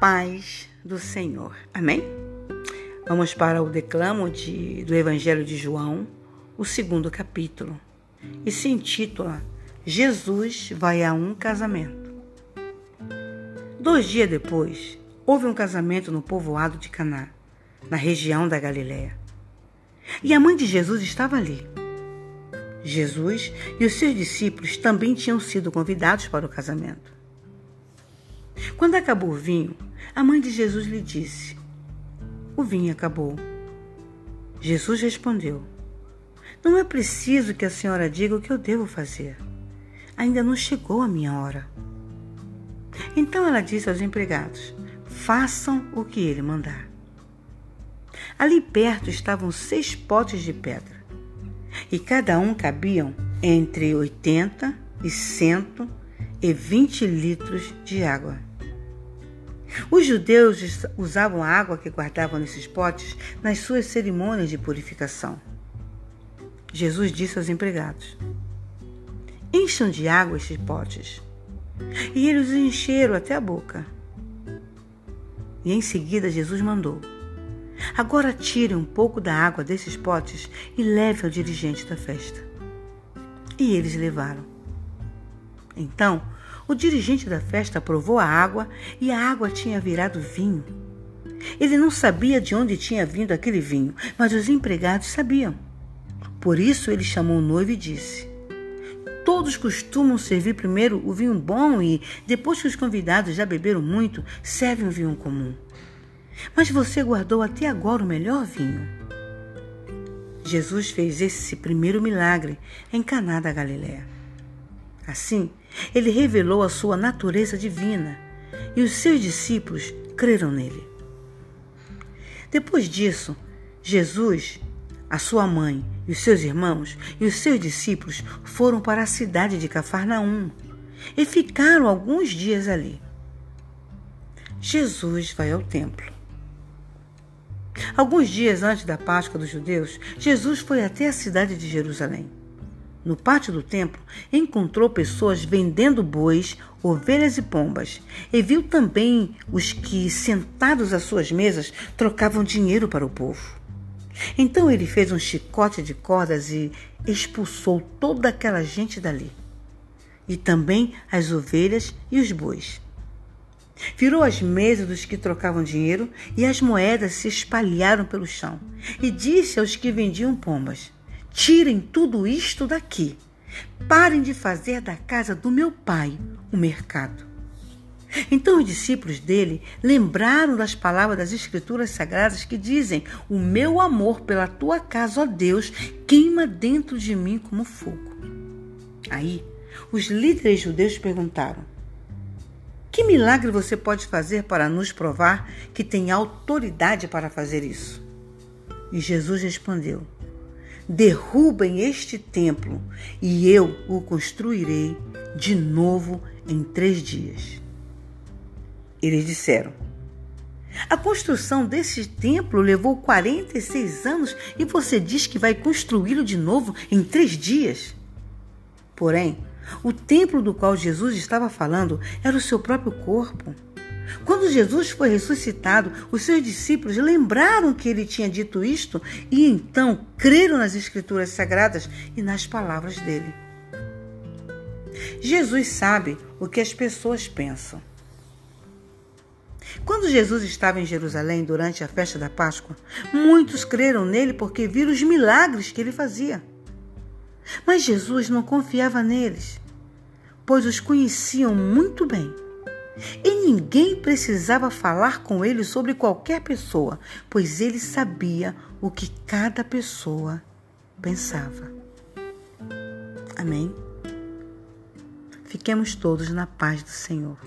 paz do Senhor. Amém? Vamos para o declamo de, do Evangelho de João, o segundo capítulo, e se intitula Jesus vai a um casamento. Dois dias depois, houve um casamento no povoado de Caná, na região da Galiléia. E a mãe de Jesus estava ali. Jesus e os seus discípulos também tinham sido convidados para o casamento. Quando acabou o vinho, a mãe de Jesus lhe disse: O vinho acabou. Jesus respondeu: Não é preciso que a senhora diga o que eu devo fazer. Ainda não chegou a minha hora. Então ela disse aos empregados: Façam o que ele mandar. Ali perto estavam seis potes de pedra, e cada um cabiam entre 80 e 120 litros de água. Os judeus usavam a água que guardavam nesses potes nas suas cerimônias de purificação. Jesus disse aos empregados: Encham de água estes potes. E eles os encheram até a boca. E em seguida Jesus mandou: Agora tire um pouco da água desses potes e leve ao dirigente da festa. E eles levaram. Então, o dirigente da festa provou a água e a água tinha virado vinho. Ele não sabia de onde tinha vindo aquele vinho, mas os empregados sabiam. Por isso ele chamou o noivo e disse: Todos costumam servir primeiro o vinho bom e, depois que os convidados já beberam muito, servem o vinho comum. Mas você guardou até agora o melhor vinho. Jesus fez esse primeiro milagre em Caná da Galiléia. Assim, ele revelou a sua natureza divina e os seus discípulos creram nele. Depois disso, Jesus, a sua mãe e os seus irmãos e os seus discípulos foram para a cidade de Cafarnaum e ficaram alguns dias ali. Jesus vai ao templo. Alguns dias antes da Páscoa dos judeus, Jesus foi até a cidade de Jerusalém no pátio do templo, encontrou pessoas vendendo bois, ovelhas e pombas, e viu também os que, sentados às suas mesas, trocavam dinheiro para o povo. Então ele fez um chicote de cordas e expulsou toda aquela gente dali, e também as ovelhas e os bois. Virou as mesas dos que trocavam dinheiro e as moedas se espalharam pelo chão, e disse aos que vendiam pombas: Tirem tudo isto daqui. Parem de fazer da casa do meu pai o mercado. Então os discípulos dele lembraram das palavras das Escrituras Sagradas que dizem: O meu amor pela tua casa, ó Deus, queima dentro de mim como fogo. Aí, os líderes judeus perguntaram: Que milagre você pode fazer para nos provar que tem autoridade para fazer isso? E Jesus respondeu: derrubem este templo e eu o construirei de novo em três dias. Eles disseram: A construção desse templo levou 46 anos e você diz que vai construí-lo de novo em três dias? Porém, o templo do qual Jesus estava falando era o seu próprio corpo. Quando Jesus foi ressuscitado, os seus discípulos lembraram que ele tinha dito isto e então creram nas Escrituras Sagradas e nas palavras dele. Jesus sabe o que as pessoas pensam. Quando Jesus estava em Jerusalém durante a festa da Páscoa, muitos creram nele porque viram os milagres que ele fazia. Mas Jesus não confiava neles, pois os conheciam muito bem e ninguém precisava falar com ele sobre qualquer pessoa, pois ele sabia o que cada pessoa pensava. Amém? Fiquemos todos na paz do Senhor.